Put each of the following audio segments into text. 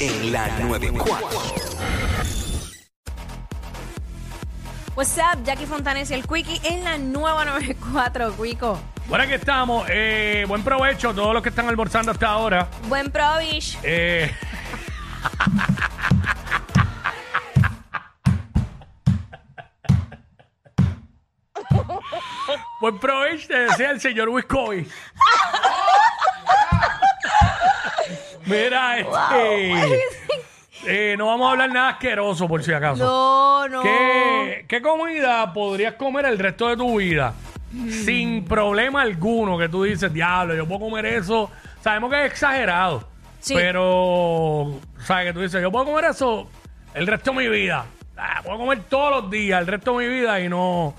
en la 94. What's up, Jackie Fontanes y el Quickie en la nueva 94, Quico. Bueno, aquí estamos. Eh, buen provecho a todos los que están almorzando hasta ahora. Buen provish. Eh, buen provecho, te desea el señor Wiscovi. Mira, este. eh, no vamos a hablar nada asqueroso, por si acaso. No, no. ¿Qué, qué comida podrías comer el resto de tu vida sin problema alguno? Que tú dices, diablo, yo puedo comer eso. Sabemos que es exagerado, Sí. pero, ¿sabes? Que tú dices, yo puedo comer eso el resto de mi vida. Ah, puedo comer todos los días el resto de mi vida y no,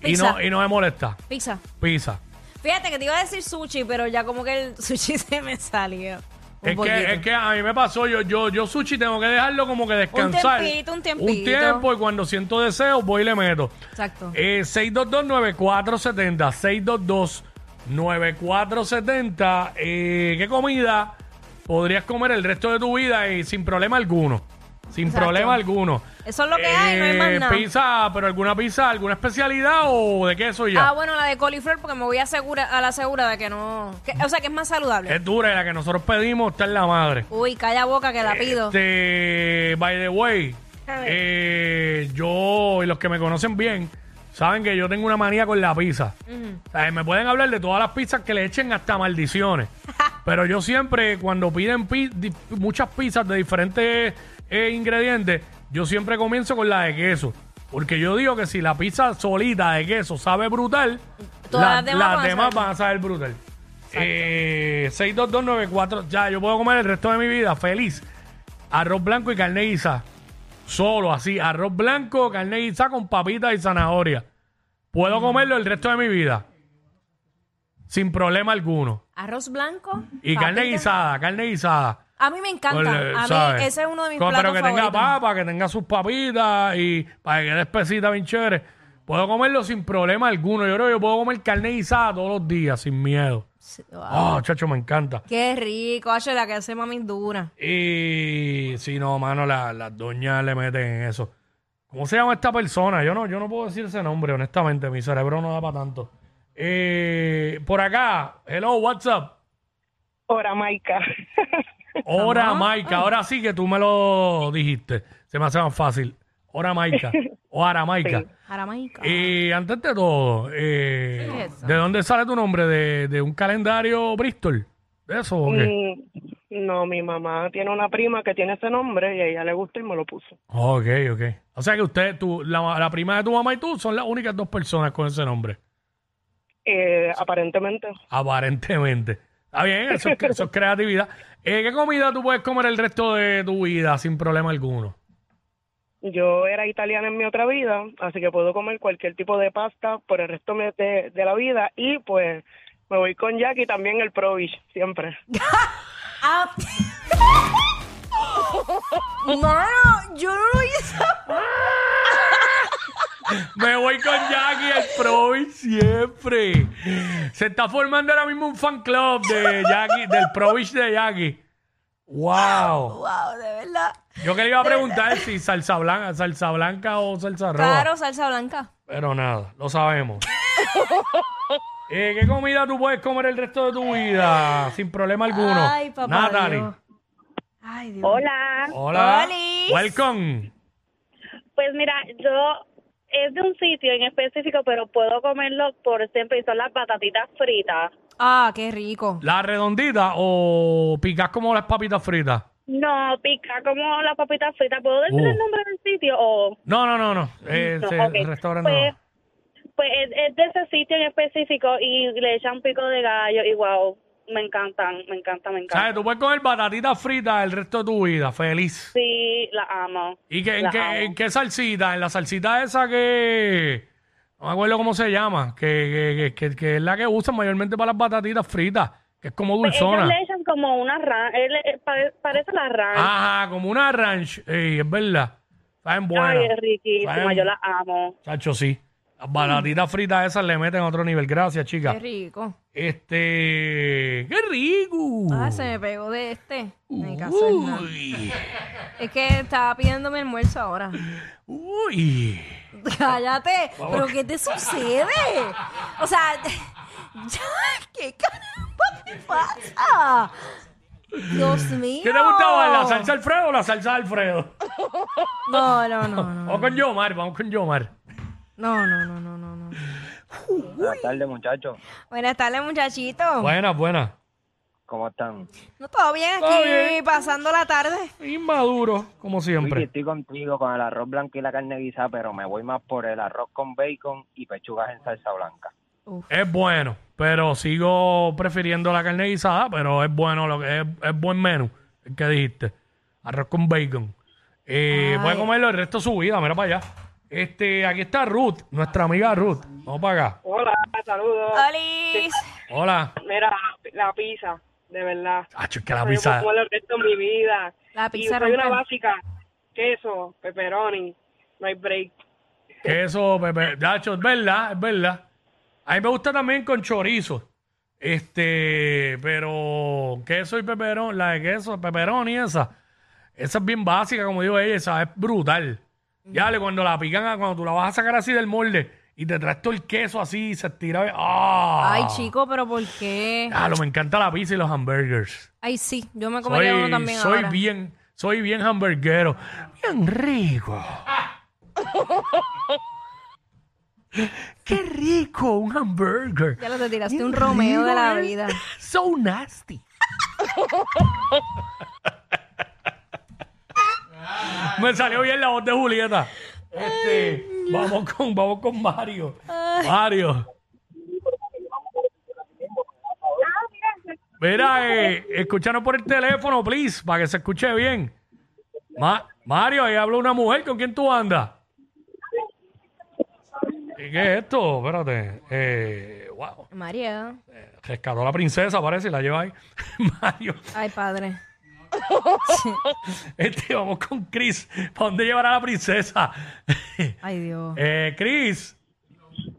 y Pizza. no, y no me molesta. Pizza. Pizza. Fíjate que te iba a decir sushi, pero ya como que el sushi se me salió. Un Es poquito. que, es que a mí me pasó, yo, yo, yo sushi tengo que dejarlo como que descansar. tiempito, un tiempito. Un tiempo y cuando siento deseo voy y le meto. Exacto. Eh, 622-9470. 622-9470. Eh, ¿Qué comida podrías comer el resto de tu vida y sin problema alguno? Sin Exacto. problema alguno. Eso es lo que hay, no hay más Eh, nada. Pizza, pero alguna pizza, alguna especialidad o de queso y ya. Ah, bueno, la de coliflor porque me voy a, asegura, a la segura de que no... que- o sea, que es más saludable. Es dura y la que nosotros pedimos está en la madre. Uy, calla boca que la pido. Este, by the way, A ver. eh, yo y los que me conocen bien saben que yo tengo una manía con la pizza. O sea, me pueden hablar de todas las pizzas que le echen hasta maldiciones. Pero yo siempre, cuando piden pi- di- muchas pizzas de diferentes eh, ingredientes, yo siempre comienzo con la de queso. Porque yo digo que si la pizza solita de queso sabe brutal, la- las demás las van a demás saber. van a saber brutal. Eh, 62294, ya, yo puedo comer el resto de mi vida feliz. Arroz blanco y carne guisa. Solo así, arroz blanco, carne guisa con papitas y zanahoria. Puedo comerlo el resto de mi vida. Sin problema alguno. Arroz blanco. Y carne papita. guisada, carne guisada. A mí me encanta. Con, a mí ¿sabes? ese es uno de mis Con- platos Pero que tenga favoritos. papa, que tenga sus papitas y para que quede espesita bien chévere. Puedo comerlo sin problema alguno. Yo creo que yo puedo comer carne guisada todos los días sin miedo. Wow. Ah, chacho, me encanta. Qué rico, hacho, la que hace mami dura. Y si no, mano, la- las doñas le meten en eso. ¿Cómo se llama esta persona? Yo no, yo no puedo decir ese nombre, honestamente. Mi cerebro no da para tanto. Eh, por acá, hello, what's up? Hora Maica. Hora Maica, ahora sí que tú me lo dijiste. Se me hace más fácil. Hora Maica o Aramaica. Jaramaica. Y antes de todo, eh, ¿Qué es eso? ¿de dónde sale tu nombre? ¿De, de un calendario Bristol? ¿De eso o qué? Mm, no, mi mamá tiene una prima que tiene ese nombre y a ella le gusta y me lo puso. Ok, ok. O sea que usted, tú, la, la prima de tu mamá y tú son las únicas dos personas con ese nombre. Eh, aparentemente, Aparentemente. Está bien, eso es, eso es creatividad. Eh, ¿Qué comida tú puedes comer el resto de tu vida sin problema alguno? yo era italiana en mi otra vida, así que puedo comer cualquier tipo de pasta por el resto me- de, de la vida y pues me voy con Jackie también el Provish, siempre. Ah. Mano, yo no lo. Me voy con Jackie el Provi siempre. Se está formando ahora mismo un fan club de Jackie, del Provich de Jackie. Wow. Wow, de verdad. Yo que le iba a preguntar si salsa blanca, salsa blanca o salsa roja. Claro, salsa blanca. Pero nada, lo sabemos. Eh, ¿Qué comida tú puedes comer el resto de tu vida sin problema alguno? Ay, papá Natalie. Dios. Ay, Dios. Hola, Hola. Olis. Welcome. pues mira, yo es de un sitio en específico, pero puedo comerlo por siempre y son las patatitas fritas. Ah, qué rico. ¿La redondita o picas como las papitas fritas? No, pica como las papitas fritas. ¿Puedo decir Uh. el nombre del sitio o...? No, no, no, no. Eh, No, ese ok. restaurante Pues, no. pues es, es de ese sitio en específico y le echan pico de gallo y wow, me encantan, me encanta, me encanta. ¿Sabes? Tú puedes comer batatitas fritas el resto de tu vida, feliz. Sí, la amo. ¿Y que, en, La qué, amo. en qué salsita? En la salsita esa que... No me acuerdo cómo se llama. Que, que, que, que es la que usan mayormente para las batatitas fritas. Que es como Pues ellos dulzona. le echan como una ran, él, eh, pare- parece la ran. Ajá, como una ranch. Ey, es verdad. Saben buenas. Ay, es riquísima, Saben- yo la amo. Chacho, sí. Las batatitas fritas esas le meten a otro nivel. Gracias, Qué chica. rico. Este. ¡Qué rico! Ah, se me pegó de este. Me. Uy. Es que estaba pidiendo mi almuerzo ahora. Uy. Cállate. ¿Pero qué te sucede? O sea, ya, ¿qué caramba te pasa? Dios mío. ¿Qué te gustaba? ¿La salsa Alfredo o la salsa Alfredo? No, no, no, no. Vamos con Yomar, vamos con Yomar. No, no, no, no, no, no. Buenas tardes, muchachos. Buenas tardes, muchachito. Buena, buena. ¿Cómo están? No, todo bien aquí, Todo bien. pasando la tarde. Inmaduro, como siempre. estoy contigo con el arroz blanco y la carne guisada, pero me voy más por el arroz con bacon y pechugas en salsa blanca. Es bueno, pero sigo prefiriendo la carne guisada, pero es bueno lo que es, es buen menú, el que dijiste. Arroz con bacon. Eh, puede comerlo el resto de su vida, mira para allá. Este, aquí está Ruth, nuestra amiga Ruth. Vamos para acá. Hola, saludos. Hola. Mira, la pizza, de verdad. Acho, es que la Yo pizza. comer el resto de mi vida. La pizza y soy una básica. Queso, pepperoni, no hay break. Queso, pepe. Nacho, es verdad, es verdad. A mí me gusta también con chorizo. Este, pero queso y peperón, la de queso, peperón y esa. Esa es bien básica, como digo ella, esa es brutal. Ya, le, cuando la pican, a- cuando tú la vas a sacar así del molde y te traes todo el queso así y se estira. ¡Ah! Ay, chico, pero ¿por qué? Claro, me encanta la pizza y los hamburgers. Ay, sí, yo me comería uno también soy ahora. bien, soy bien hamburguero. Bien rico. Qué rico un hamburger. Ya lo te tiraste un Romeo de la ¿eh? vida. So nasty. Me salió bien la voz de Julieta. Este, vamos con, vamos con Mario. Mario. Mira, eh, escúchanos por el teléfono, please, para que se escuche bien. Ma- Mario, ahí habla una mujer. ¿Con quién tú andas? ¿Y qué es esto? Espérate. Eh, wow. María. Rescató a la princesa, parece, y la lleva ahí. Mario. Ay, padre. Este, vamos con Chris. ¿Para dónde llevará la princesa? Ay, Dios. eh, Chris.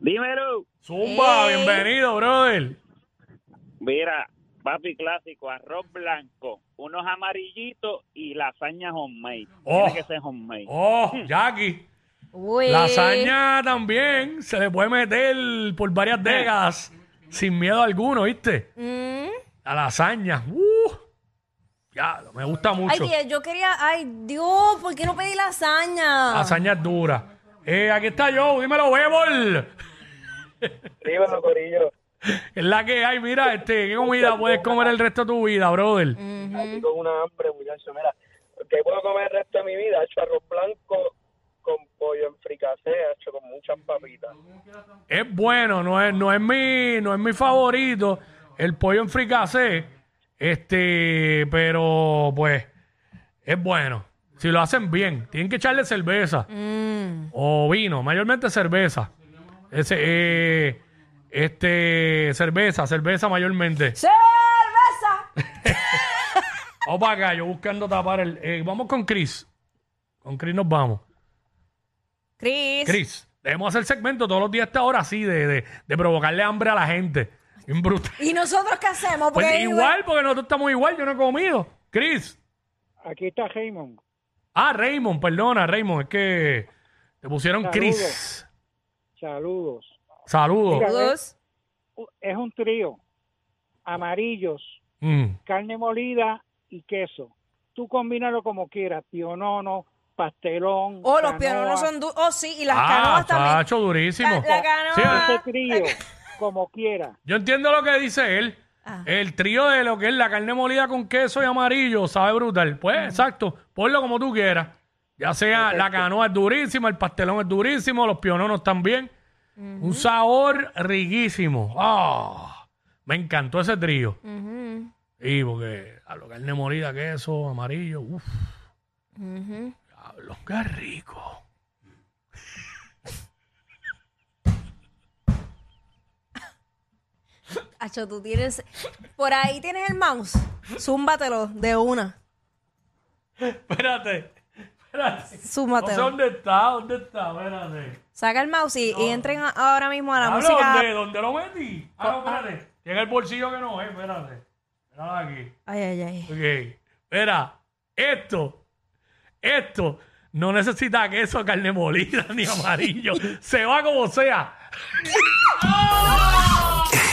Dímelo. Zumba, Ey. bienvenido, brother. Mira, papi clásico, arroz blanco, unos amarillitos y lasaña homemade. Oh. Tiene que ser homemade. Oh, Jackie. Uy. Lasaña también se le puede meter por varias décadas sin miedo alguno, ¿viste? Mm. La lasaña. Uh, ya, me gusta Ay, mucho. tía, yo quería. Ay, Dios, ¿por qué no pedí lasaña? Lasaña es dura. Eh, aquí está yo, dímelo, Bebol. Dímelo, Corillo. Es la que hay, mira, este, ¿qué comida puedes comer el resto de tu vida, brother? Aquí con una hambre, muchacho. Mira, ¿qué puedo comer el resto de mi vida? Hecho arroz blanco con pollo en fricasé, hecho con muchas papitas. Es bueno, no es, no es mi, no es mi favorito, el pollo en fricasé, este, pero pues, es bueno. Si lo hacen bien, tienen que echarle cerveza Mm. o vino, mayormente cerveza. Ese, eh, este, cerveza, cerveza mayormente. ¡Cerveza! Vamos para acá, yo buscando tapar el. eh, vamos con Chris. Con Chris nos vamos. Chris. Chris, debemos hacer segmento todos los días a esta hora así, de, de, de provocarle hambre a la gente. Bien brutal. ¿Y nosotros qué hacemos? Pues igual, porque nosotros estamos igual, yo no he comido. Chris. Aquí está Raymond. Ah, Raymond, perdona, Raymond, es que te pusieron Chris. Saludos. Saludos. Saludos. Es un trío. Amarillos, Mm. carne molida y queso. Tú combínalo como quieras, pionono, pastelón. Oh, los canoa. pianos son du- Oh, sí, y las Ah, canoas también. chacho, durísimo. La, la canoa. Sí, Ese trío, como quiera. yo entiendo lo que dice él. Ah. El trío de lo que es la carne molida con queso y amarillo sabe brutal. Pues, exacto, ponlo como tú quieras. Ya sea la canoa es durísima, el pastelón es durísimo, los piononos también. Un sabor riquísimo. Ah, me encantó ese trío. Y porque a lo carne molida, queso, amarillo, uff, ujú. diablo, qué rico. Acho, tú tienes. Por ahí tienes el mouse. Zúmbatelo de una. Espérate, espérate. No sé Zúmbatelo. dónde está, dónde está, espérate. Saca el mouse y, y entren a- ahora mismo a la Hablo, música. ¿dónde, ¿Dónde lo metí? Ah, no, espérate. Llega el bolsillo que no es, espérate. Míralo aquí. Ay, ay, ay. Ok. Mira, esto, esto no necesita queso, carne molida ni amarillo. Se va como sea.